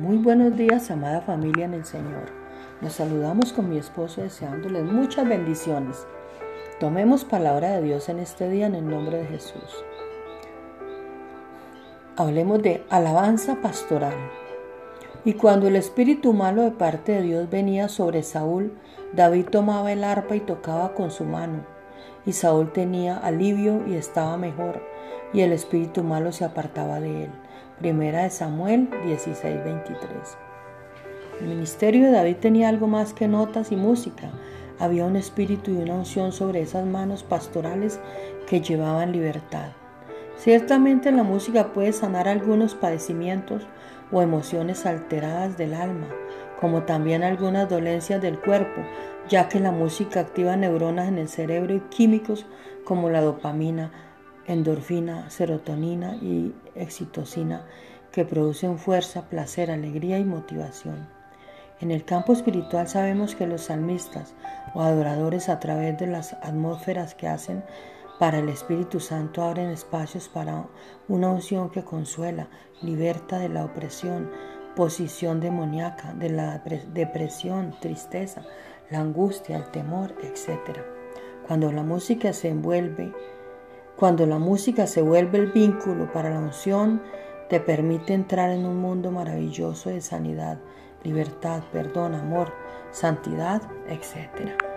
Muy buenos días, amada familia en el Señor. Nos saludamos con mi esposo deseándoles muchas bendiciones. Tomemos palabra de Dios en este día en el nombre de Jesús. Hablemos de alabanza pastoral. Y cuando el espíritu malo de parte de Dios venía sobre Saúl, David tomaba el arpa y tocaba con su mano. Y Saúl tenía alivio y estaba mejor, y el espíritu malo se apartaba de él. Primera de Samuel 16:23. El ministerio de David tenía algo más que notas y música. Había un espíritu y una unción sobre esas manos pastorales que llevaban libertad. Ciertamente la música puede sanar algunos padecimientos o emociones alteradas del alma, como también algunas dolencias del cuerpo, ya que la música activa neuronas en el cerebro y químicos como la dopamina, endorfina, serotonina y excitocina que producen fuerza, placer, alegría y motivación. En el campo espiritual sabemos que los salmistas o adoradores a través de las atmósferas que hacen para el Espíritu Santo abren espacios para una unción que consuela, liberta de la opresión, posición demoníaca, de la depresión, tristeza, la angustia, el temor, etc. Cuando la música se envuelve cuando la música se vuelve el vínculo para la unción, te permite entrar en un mundo maravilloso de sanidad, libertad, perdón, amor, santidad, etc.